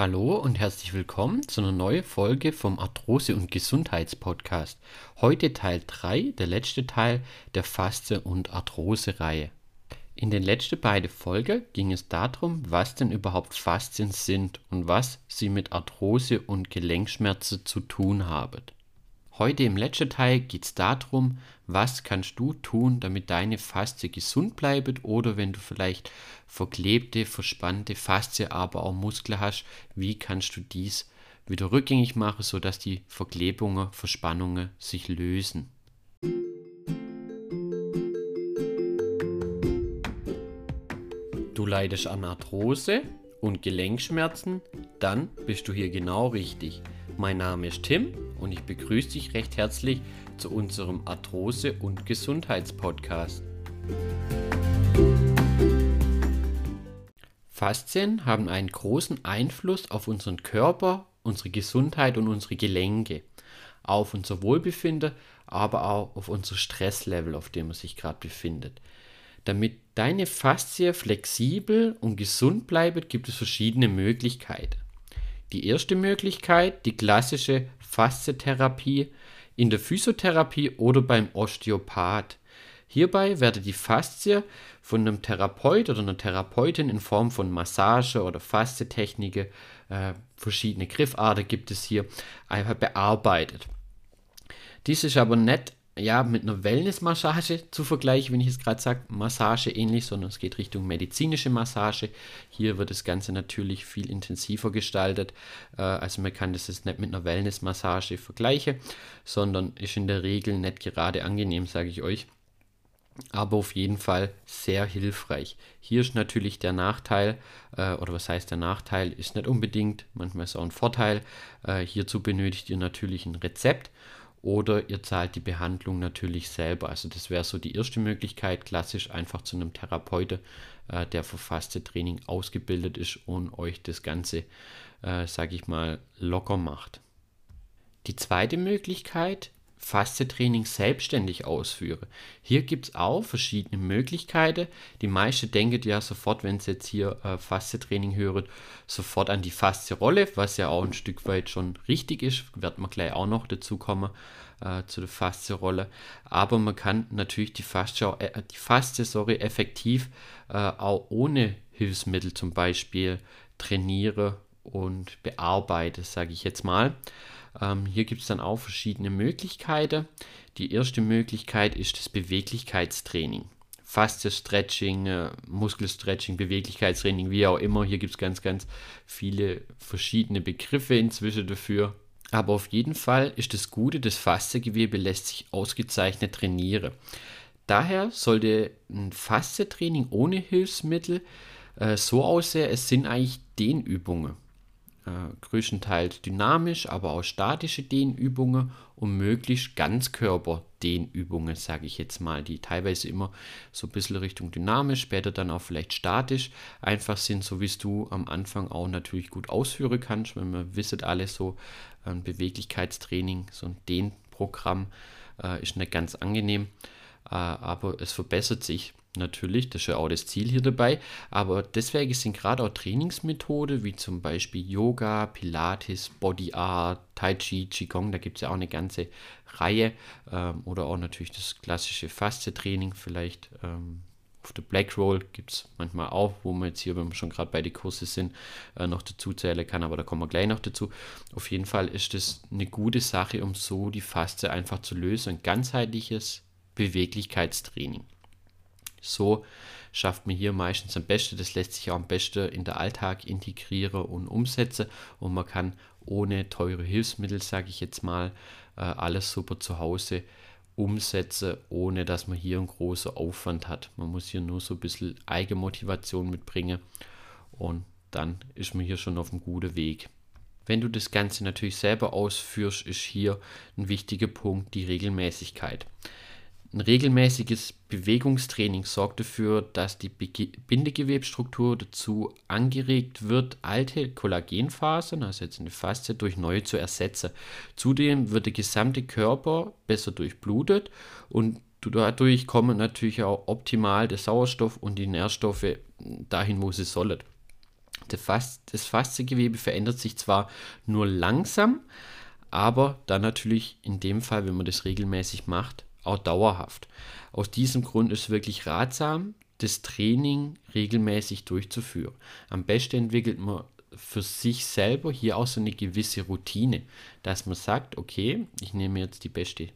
Hallo und herzlich willkommen zu einer neuen Folge vom Arthrose- und Gesundheitspodcast. Heute Teil 3, der letzte Teil der Faste- und Arthrose-Reihe. In den letzten beiden Folgen ging es darum, was denn überhaupt Faszien sind und was sie mit Arthrose und Gelenkschmerzen zu tun haben. Heute im letzten Teil geht es darum, was kannst du tun, damit deine Faszie gesund bleibt oder wenn du vielleicht verklebte, verspannte Faszie, aber auch Muskeln hast, wie kannst du dies wieder rückgängig machen, sodass die Verklebungen, Verspannungen sich lösen. Du leidest an Arthrose und Gelenkschmerzen, dann bist du hier genau richtig. Mein Name ist Tim und ich begrüße dich recht herzlich zu unserem Arthrose- und Gesundheitspodcast. Faszien haben einen großen Einfluss auf unseren Körper, unsere Gesundheit und unsere Gelenke, auf unser Wohlbefinden, aber auch auf unser Stresslevel, auf dem man sich gerade befindet. Damit deine Faszie flexibel und gesund bleibt, gibt es verschiedene Möglichkeiten. Die erste Möglichkeit, die klassische Faszietherapie in der Physiotherapie oder beim Osteopath. Hierbei werde die Faszie von einem Therapeut oder einer Therapeutin in Form von Massage oder Faszietechniken, äh, verschiedene Griffarten gibt es hier, einfach bearbeitet. Dies ist aber nicht ja, mit einer Wellness-Massage zu vergleichen, wenn ich es gerade sage, Massage ähnlich, sondern es geht Richtung medizinische Massage. Hier wird das Ganze natürlich viel intensiver gestaltet. Äh, also man kann das jetzt nicht mit einer Wellness-Massage vergleichen, sondern ist in der Regel nicht gerade angenehm, sage ich euch. Aber auf jeden Fall sehr hilfreich. Hier ist natürlich der Nachteil, äh, oder was heißt der Nachteil, ist nicht unbedingt, manchmal ist auch ein Vorteil. Äh, hierzu benötigt ihr natürlich ein Rezept oder ihr zahlt die Behandlung natürlich selber. Also das wäre so die erste Möglichkeit, klassisch einfach zu einem Therapeuten, äh, der für Faste-Training ausgebildet ist und euch das Ganze, äh, sage ich mal, locker macht. Die zweite Möglichkeit Faszientraining selbstständig ausführe. Hier gibt es auch verschiedene Möglichkeiten. Die meisten denken ja sofort, wenn sie jetzt hier äh, Faszientraining hören, sofort an die Faszienrolle, was ja auch ein Stück weit schon richtig ist. Wird man gleich auch noch dazu kommen äh, zu der Faszienrolle. Aber man kann natürlich die Faszie, äh, die Faszie sorry, effektiv äh, auch ohne Hilfsmittel zum Beispiel trainieren und bearbeiten, sage ich jetzt mal. Ähm, hier gibt es dann auch verschiedene Möglichkeiten. Die erste Möglichkeit ist das Beweglichkeitstraining. Fasted Stretching, äh, Muskelstretching, Beweglichkeitstraining, wie auch immer. Hier gibt es ganz, ganz viele verschiedene Begriffe inzwischen dafür. Aber auf jeden Fall ist das Gute, das Fasziengewebe lässt sich ausgezeichnet trainieren. Daher sollte ein Faszientraining ohne Hilfsmittel äh, so aussehen, es sind eigentlich Dehnübungen größtenteils dynamisch, aber auch statische Dehnübungen und möglichst Ganzkörper-Dehnübungen, sage ich jetzt mal, die teilweise immer so ein bisschen Richtung dynamisch, später dann auch vielleicht statisch einfach sind, so wie es du am Anfang auch natürlich gut ausführen kannst, wenn man wisset alles so ein Beweglichkeitstraining, so ein Dehnprogramm äh, ist nicht ganz angenehm, äh, aber es verbessert sich Natürlich, das ist ja auch das Ziel hier dabei. Aber deswegen sind gerade auch Trainingsmethoden wie zum Beispiel Yoga, Pilates, Body Art, Tai Chi, Qigong, da gibt es ja auch eine ganze Reihe. Ähm, oder auch natürlich das klassische Faste-Training, vielleicht ähm, auf der Black Roll gibt es manchmal auch, wo man jetzt hier, wenn wir schon gerade bei den Kurse sind, äh, noch dazu zählen kann, aber da kommen wir gleich noch dazu. Auf jeden Fall ist das eine gute Sache, um so die Faste einfach zu lösen. Ein ganzheitliches Beweglichkeitstraining. So schafft man hier meistens am besten. Das lässt sich auch am besten in den Alltag integrieren und umsetzen. Und man kann ohne teure Hilfsmittel, sage ich jetzt mal, äh, alles super zu Hause umsetzen, ohne dass man hier einen großen Aufwand hat. Man muss hier nur so ein bisschen Eigenmotivation mitbringen und dann ist man hier schon auf einem guten Weg. Wenn du das Ganze natürlich selber ausführst, ist hier ein wichtiger Punkt die Regelmäßigkeit. Ein regelmäßiges Bewegungstraining sorgt dafür, dass die Bindegewebsstruktur dazu angeregt wird, alte Kollagenfasern, also jetzt eine Faszie, durch neue zu ersetzen. Zudem wird der gesamte Körper besser durchblutet und dadurch kommen natürlich auch optimal der Sauerstoff und die Nährstoffe dahin, wo sie sollen. Das Fasziengewebe verändert sich zwar nur langsam, aber dann natürlich in dem Fall, wenn man das regelmäßig macht, auch dauerhaft. Aus diesem Grund ist wirklich ratsam, das Training regelmäßig durchzuführen. Am besten entwickelt man für sich selber hier auch so eine gewisse Routine, dass man sagt, okay, ich nehme jetzt die beste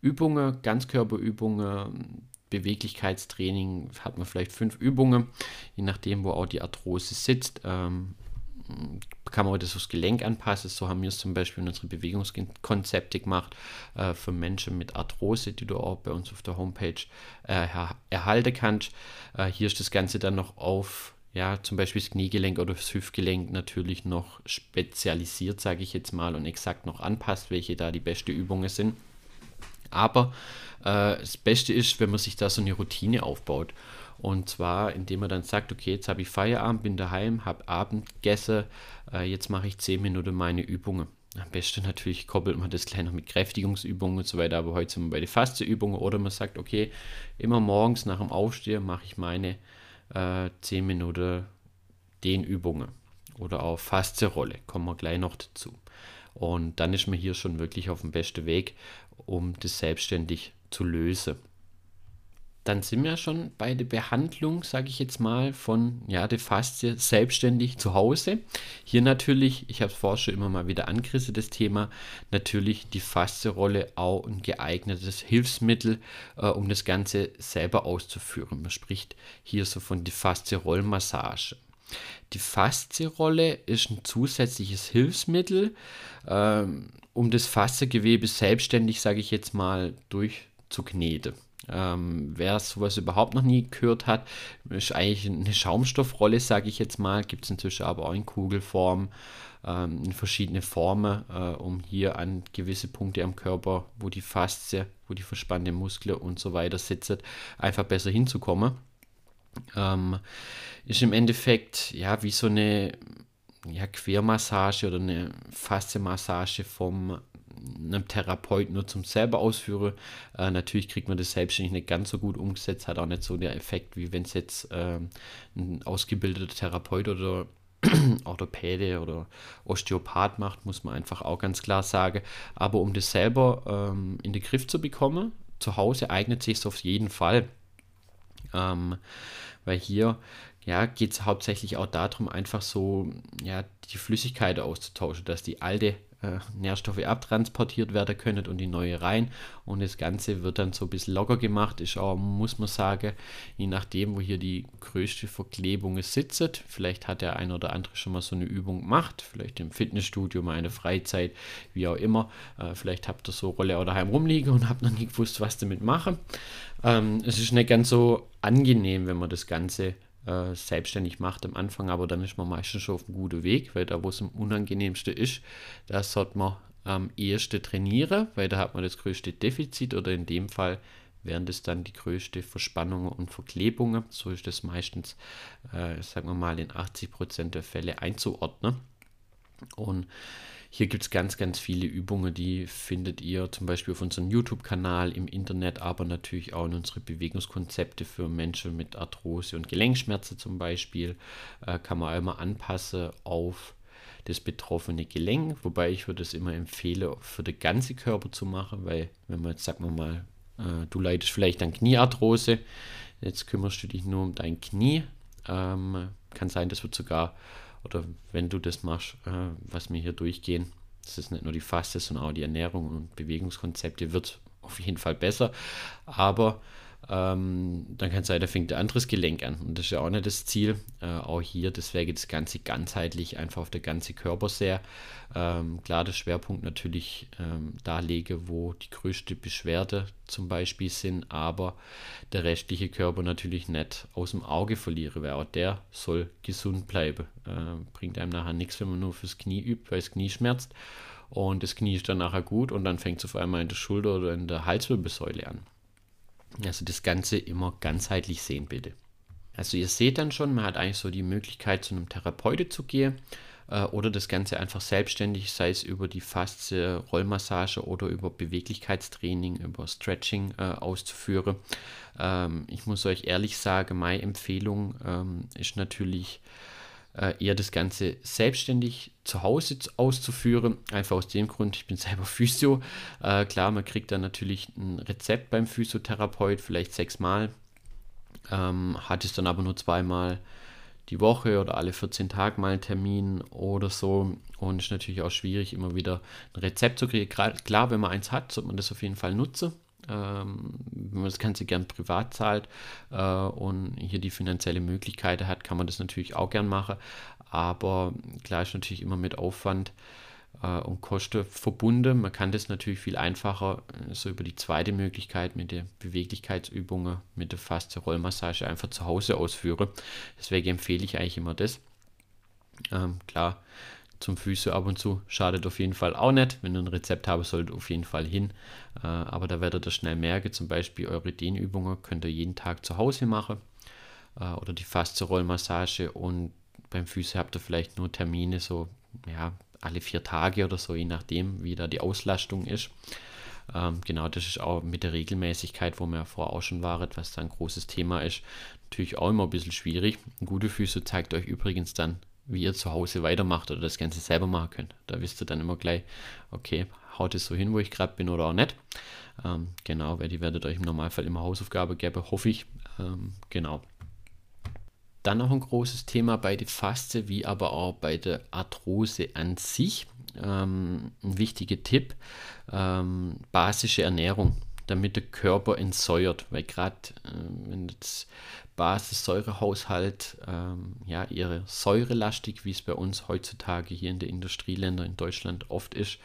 Übungen, Ganzkörperübungen, Beweglichkeitstraining, hat man vielleicht fünf Übungen, je nachdem, wo auch die Arthrose sitzt. Ähm, kann man das aufs Gelenk anpassen. So haben wir es zum Beispiel in unsere Bewegungskonzepte gemacht äh, für Menschen mit Arthrose, die du auch bei uns auf der Homepage äh, erhalten kannst. Äh, hier ist das Ganze dann noch auf ja, zum Beispiel das Kniegelenk oder das Hüftgelenk natürlich noch spezialisiert, sage ich jetzt mal, und exakt noch anpasst, welche da die beste Übungen sind. Aber äh, das Beste ist, wenn man sich da so eine Routine aufbaut. Und zwar, indem man dann sagt, okay, jetzt habe ich Feierabend, bin daheim, habe Abend gegessen, äh, jetzt mache ich 10 Minuten meine Übungen. Am besten natürlich koppelt man das gleich noch mit Kräftigungsübungen und so weiter, aber heute sind wir bei den Fasteübungen oder man sagt, okay, immer morgens nach dem Aufstehen mache ich meine äh, 10 Minuten Dehnübungen oder auch Faste-Rolle, kommen wir gleich noch dazu. Und dann ist man hier schon wirklich auf dem besten Weg, um das selbstständig zu lösen dann sind wir schon bei der Behandlung, sage ich jetzt mal, von ja, der Faszie selbstständig zu Hause. Hier natürlich, ich habe es vorher schon immer mal wieder angerissen, das Thema, natürlich die Faszie-Rolle auch ein geeignetes Hilfsmittel, äh, um das Ganze selber auszuführen. Man spricht hier so von die Faszie-Rollmassage. Die Faszie-Rolle ist ein zusätzliches Hilfsmittel, ähm, um das Fasziegewebe selbstständig, sage ich jetzt mal, durchzukneten. Ähm, wer sowas überhaupt noch nie gehört hat, ist eigentlich eine Schaumstoffrolle, sage ich jetzt mal. Gibt es inzwischen aber auch in Kugelform, ähm, in verschiedene Formen, äh, um hier an gewisse Punkte am Körper, wo die Faszie, wo die verspannte Muskeln und so weiter sitzen, einfach besser hinzukommen. Ähm, ist im Endeffekt ja wie so eine ja, Quermassage oder eine Faszienmassage vom einem Therapeut nur zum selber ausführe. Äh, natürlich kriegt man das selbstständig nicht ganz so gut umgesetzt, hat auch nicht so der Effekt, wie wenn es jetzt äh, ein ausgebildeter Therapeut oder Orthopäde oder Osteopath macht, muss man einfach auch ganz klar sagen. Aber um das selber ähm, in den Griff zu bekommen, zu Hause eignet sich es auf jeden Fall. Ähm, weil hier ja, geht es hauptsächlich auch darum, einfach so ja, die Flüssigkeit auszutauschen, dass die alte äh, Nährstoffe abtransportiert werden können und die neue rein. Und das Ganze wird dann so ein bisschen locker gemacht, ist auch, muss man sagen, je nachdem, wo hier die größte Verklebung sitzt. Vielleicht hat der ein oder andere schon mal so eine Übung gemacht, vielleicht im Fitnessstudio, mal eine Freizeit, wie auch immer. Äh, vielleicht habt ihr so Rolle auch daheim rumliegen und habt noch nie gewusst, was damit machen. Ähm, es ist nicht ganz so angenehm, wenn man das Ganze äh, selbstständig macht am Anfang, aber dann ist man meistens schon auf einem guten Weg, weil da, wo es am unangenehmsten ist, da sollte man am ehesten trainieren, weil da hat man das größte Defizit oder in dem Fall wären das dann die größte Verspannungen und Verklebungen. So ist das meistens, äh, sagen wir mal, in 80% der Fälle einzuordnen. Und hier gibt es ganz, ganz viele Übungen, die findet ihr zum Beispiel auf unserem YouTube-Kanal im Internet, aber natürlich auch in unsere Bewegungskonzepte für Menschen mit Arthrose und Gelenkschmerzen zum Beispiel. Äh, kann man immer anpassen auf das betroffene Gelenk, wobei ich würde es immer empfehlen, für den ganzen Körper zu machen, weil wenn man jetzt, sagen wir mal, äh, du leidest vielleicht an Kniearthrose, jetzt kümmerst du dich nur um dein Knie, ähm, kann sein, das wird sogar oder wenn du das machst, äh, was wir hier durchgehen, das ist nicht nur die Faste, sondern auch die Ernährung und Bewegungskonzepte, wird auf jeden Fall besser. Aber ähm, dann kann es sein, da fängt ein anderes Gelenk an. Und das ist ja auch nicht das Ziel. Äh, auch hier, deswegen das Ganze ganzheitlich, einfach auf der ganze Körper sehr. Ähm, klar, der Schwerpunkt natürlich ähm, da lege, wo die größte Beschwerde zum Beispiel sind, aber der restliche Körper natürlich nicht aus dem Auge verliere, weil auch der soll gesund bleiben. Äh, bringt einem nachher nichts, wenn man nur fürs Knie übt, weil das Knie schmerzt. Und das Knie ist dann nachher gut und dann fängt es auf einmal in der Schulter oder in der Halswirbelsäule an. Also das Ganze immer ganzheitlich sehen, bitte. Also ihr seht dann schon, man hat eigentlich so die Möglichkeit, zu einem Therapeuten zu gehen äh, oder das Ganze einfach selbstständig, sei es über die Faszie, Rollmassage oder über Beweglichkeitstraining, über Stretching äh, auszuführen. Ähm, ich muss euch ehrlich sagen, meine Empfehlung ähm, ist natürlich äh, eher das Ganze selbstständig zu Hause auszuführen. Einfach aus dem Grund, ich bin selber Physio. Äh, klar, man kriegt dann natürlich ein Rezept beim Physiotherapeut, vielleicht sechsmal. Ähm, hat es dann aber nur zweimal die Woche oder alle 14 Tage mal einen Termin oder so. Und ist natürlich auch schwierig, immer wieder ein Rezept zu kriegen. Klar, wenn man eins hat, sollte man das auf jeden Fall nutzen. Ähm, wenn man das Ganze gern privat zahlt äh, und hier die finanzielle Möglichkeit hat, kann man das natürlich auch gern machen. Aber klar ist natürlich immer mit Aufwand äh, und Kosten verbunden. Man kann das natürlich viel einfacher äh, so über die zweite Möglichkeit mit den Beweglichkeitsübungen, mit der faste Rollmassage einfach zu Hause ausführen. Deswegen empfehle ich eigentlich immer das. Ähm, klar, zum Füße ab und zu schadet auf jeden Fall auch nicht. Wenn ihr ein Rezept haben sollt, auf jeden Fall hin. Äh, aber da werdet ihr schnell merken, zum Beispiel eure Dehnübungen könnt ihr jeden Tag zu Hause machen. Äh, oder die faste Rollmassage und beim Füße habt ihr vielleicht nur Termine so, ja, alle vier Tage oder so, je nachdem, wie da die Auslastung ist. Ähm, genau, das ist auch mit der Regelmäßigkeit, wo wir ja vorher auch schon waren, was da ein großes Thema ist, natürlich auch immer ein bisschen schwierig. Gute Füße zeigt euch übrigens dann, wie ihr zu Hause weitermacht oder das Ganze selber machen könnt. Da wisst ihr dann immer gleich, okay, haut es so hin, wo ich gerade bin oder auch nicht. Ähm, genau, weil die werdet euch im Normalfall immer Hausaufgabe geben, hoffe ich. Ähm, genau. Dann noch ein großes Thema bei der Faste, wie aber auch bei der Arthrose an sich. Ähm, ein wichtiger Tipp, ähm, basische Ernährung, damit der Körper entsäuert, weil gerade äh, wenn das Basissäurehaushalt ähm, ja eher säurelastig, wie es bei uns heutzutage hier in den Industrieländern in Deutschland oft ist,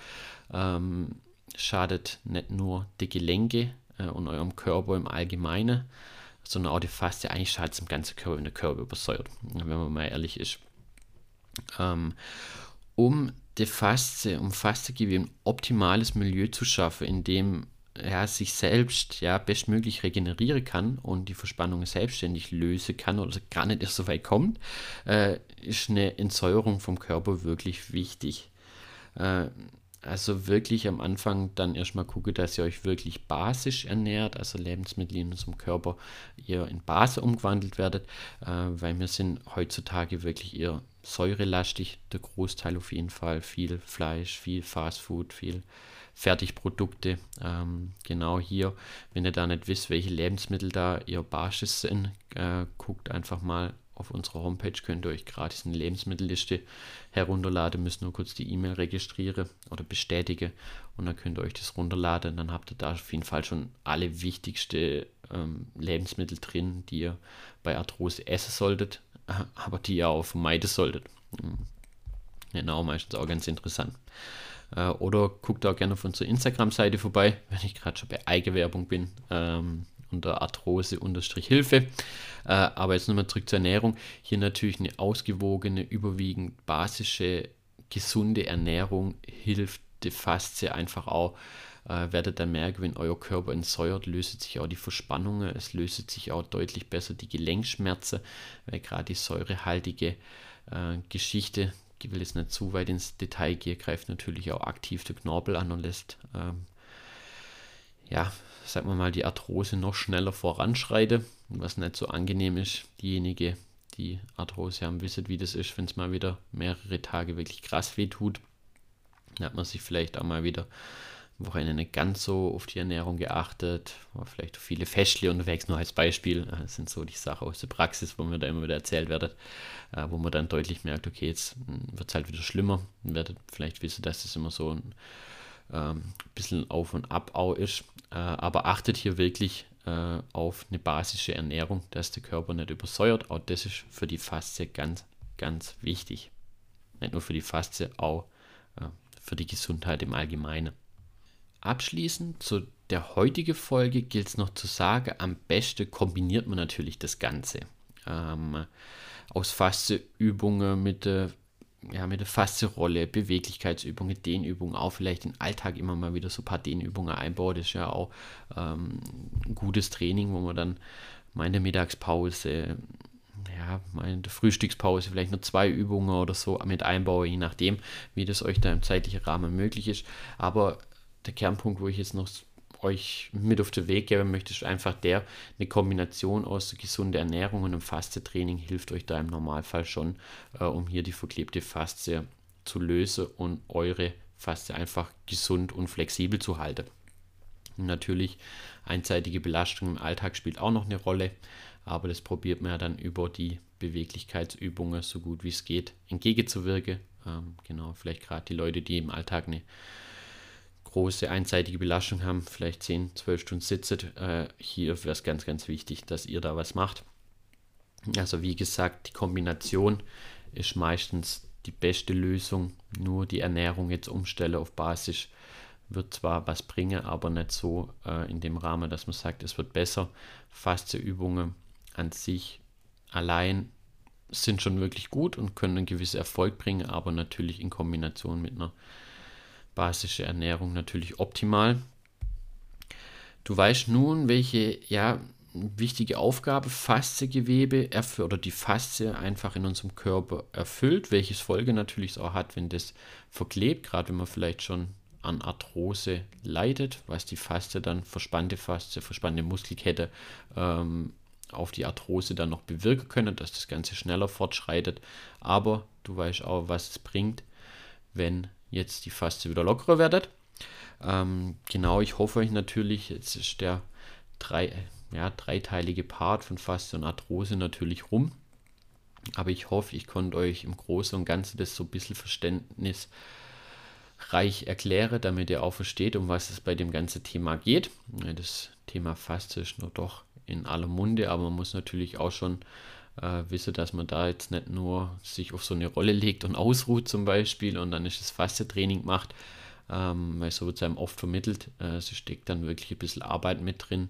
ähm, schadet nicht nur die Gelenke äh, und eurem Körper im Allgemeinen, sondern auch die Faste eigentlich schadet es im ganzen Körper, wenn der Körper übersäuert, wenn man mal ehrlich ist. Ähm, um die Faste, um Faste ein optimales Milieu zu schaffen, in dem er sich selbst ja bestmöglich regenerieren kann und die Verspannung selbstständig lösen kann oder gar nicht erst so weit kommt, äh, ist eine Entsäuerung vom Körper wirklich wichtig. Äh, also wirklich am Anfang dann erstmal gucke, dass ihr euch wirklich basisch ernährt, also Lebensmittel in unserem Körper eher in Base umgewandelt werdet, äh, weil wir sind heutzutage wirklich eher säurelastig, der Großteil auf jeden Fall, viel Fleisch, viel Fastfood, viel Fertigprodukte. Ähm, genau hier, wenn ihr da nicht wisst, welche Lebensmittel da eher Basis sind, äh, guckt einfach mal auf unserer Homepage könnt ihr euch gratis eine Lebensmittelliste herunterladen, müsst nur kurz die E-Mail registrieren oder bestätigen und dann könnt ihr euch das runterladen. Dann habt ihr da auf jeden Fall schon alle wichtigsten ähm, Lebensmittel drin, die ihr bei Arthrose essen solltet, aber die ihr auch vermeiden solltet. Hm. Genau, meistens auch ganz interessant. Äh, oder guckt auch gerne auf unserer Instagram-Seite vorbei, wenn ich gerade schon bei Eigenwerbung bin. Ähm, unter Arthrose-Hilfe. Äh, aber jetzt nochmal zurück zur Ernährung. Hier natürlich eine ausgewogene, überwiegend basische, gesunde Ernährung hilft die Faszie einfach auch. Äh, werdet dann merken, wenn euer Körper entsäuert, löst sich auch die Verspannungen, es löst sich auch deutlich besser die Gelenkschmerzen, weil gerade die säurehaltige äh, Geschichte, ich will jetzt nicht zu weit ins Detail gehen, greift natürlich auch aktiv den Knorpel an und lässt ähm, ja, sagen wir mal, die Arthrose noch schneller voranschreite, was nicht so angenehm ist. Diejenigen, die Arthrose haben, wissen, wie das ist, wenn es mal wieder mehrere Tage wirklich krass weh tut. Dann hat man sich vielleicht auch mal wieder Wochenende nicht ganz so auf die Ernährung geachtet, war vielleicht viele Fäschle unterwegs, nur als Beispiel. Das sind so die Sachen aus der Praxis, wo mir da immer wieder erzählt wird, äh, wo man dann deutlich merkt, okay, jetzt hm, wird es halt wieder schlimmer. Werdet vielleicht wissen, dass das immer so ein ähm, bisschen auf und ab auch ist. Äh, aber achtet hier wirklich äh, auf eine basische Ernährung, dass der Körper nicht übersäuert. Auch das ist für die Faszie ganz, ganz wichtig. Nicht nur für die Faszie, auch äh, für die Gesundheit im Allgemeinen. Abschließend zu der heutigen Folge gilt es noch zu sagen, am besten kombiniert man natürlich das Ganze. Ähm, aus Fasteübungen mit der ja, mit der Faszienrolle, Beweglichkeitsübungen, Dehnübungen, auch vielleicht im Alltag immer mal wieder so ein paar Dehnübungen einbaut. Das ist ja auch ähm, ein gutes Training, wo man dann meine Mittagspause, ja, meine Frühstückspause, vielleicht nur zwei Übungen oder so mit einbaue, je nachdem, wie das euch da im zeitlichen Rahmen möglich ist. Aber der Kernpunkt, wo ich jetzt noch euch mit auf den Weg geben möchte, ist einfach der, eine Kombination aus gesunder Ernährung und einem Fastetraining hilft euch da im Normalfall schon, äh, um hier die verklebte Faszie zu lösen und eure Faszie einfach gesund und flexibel zu halten. Und natürlich einseitige Belastung im Alltag spielt auch noch eine Rolle, aber das probiert man ja dann über die Beweglichkeitsübungen so gut wie es geht entgegenzuwirken. Ähm, genau, vielleicht gerade die Leute, die im Alltag eine große einseitige Belastung haben, vielleicht 10, 12 Stunden sitzen, äh, hier wäre es ganz, ganz wichtig, dass ihr da was macht. Also wie gesagt, die Kombination ist meistens die beste Lösung. Nur die Ernährung jetzt umstelle auf Basis wird zwar was bringen, aber nicht so äh, in dem Rahmen, dass man sagt, es wird besser. Faste Übungen an sich allein sind schon wirklich gut und können einen gewissen Erfolg bringen, aber natürlich in Kombination mit einer basischen Ernährung natürlich optimal. Du weißt nun, welche ja, wichtige Aufgabe Faszegewebe oder die Faszie einfach in unserem Körper erfüllt, welches Folge natürlich auch hat, wenn das verklebt, gerade wenn man vielleicht schon an Arthrose leidet, was die Faszie dann, verspannte Faszie, verspannte Muskelkette ähm, auf die Arthrose dann noch bewirken können, dass das Ganze schneller fortschreitet. Aber du weißt auch, was es bringt, wenn jetzt die Faszie wieder lockerer werdet. Ähm, genau, ich hoffe euch natürlich, jetzt ist der drei, ja, dreiteilige Part von Faszie und Arthrose natürlich rum. Aber ich hoffe, ich konnte euch im Großen und Ganzen das so ein bisschen verständnisreich erklären, damit ihr auch versteht, um was es bei dem ganzen Thema geht. Das Thema Faszie ist nur doch in aller Munde, aber man muss natürlich auch schon äh, wissen, dass man da jetzt nicht nur sich auf so eine Rolle legt und ausruht zum Beispiel und dann ist das Faste-Training macht, ähm, weil so wird es einem oft vermittelt. Äh, es steckt dann wirklich ein bisschen Arbeit mit drin.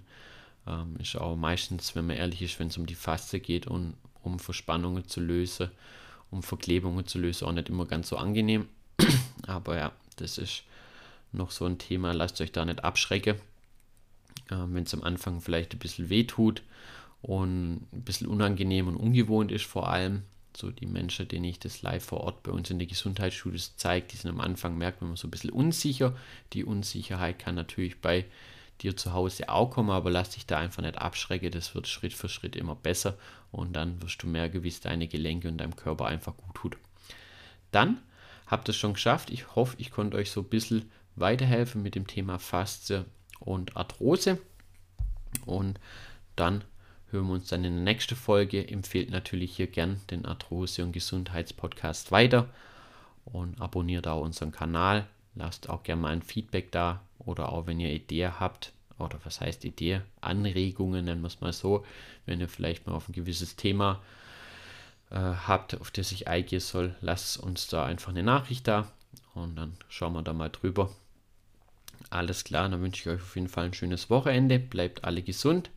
Ähm, ist auch meistens, wenn man ehrlich ist, wenn es um die Faste geht und um Verspannungen zu lösen, um Verklebungen zu lösen, auch nicht immer ganz so angenehm. Aber ja, das ist noch so ein Thema. Lasst euch da nicht abschrecken äh, wenn es am Anfang vielleicht ein bisschen weh tut und ein bisschen unangenehm und ungewohnt ist vor allem. So die Menschen, denen ich das live vor Ort bei uns in der Gesundheitsschule zeige, die sind am Anfang, merkt man so ein bisschen unsicher. Die Unsicherheit kann natürlich bei dir zu Hause auch kommen, aber lass dich da einfach nicht abschrecken. Das wird Schritt für Schritt immer besser und dann wirst du merken, wie es deine Gelenke und deinem Körper einfach gut tut. Dann habt ihr es schon geschafft. Ich hoffe, ich konnte euch so ein bisschen weiterhelfen mit dem Thema Faszie und Arthrose. Und dann hören wir uns dann in der nächsten Folge. Empfehlt natürlich hier gern den Arthrose- und Gesundheitspodcast weiter und abonniert auch unseren Kanal. Lasst auch gerne mal ein Feedback da oder auch wenn ihr Ideen habt, oder was heißt Idee, Anregungen, nennen wir es mal so, wenn ihr vielleicht mal auf ein gewisses Thema äh, habt, auf das ich eingehen soll, lasst uns da einfach eine Nachricht da und dann schauen wir da mal drüber. Alles klar, dann wünsche ich euch auf jeden Fall ein schönes Wochenende. Bleibt alle gesund.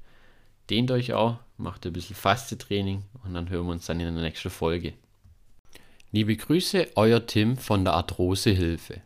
Dehnt euch auch, macht ein bisschen Faste-Training und dann hören wir uns dann in der nächsten Folge. Liebe Grüße, euer Tim von der Arthrose Hilfe.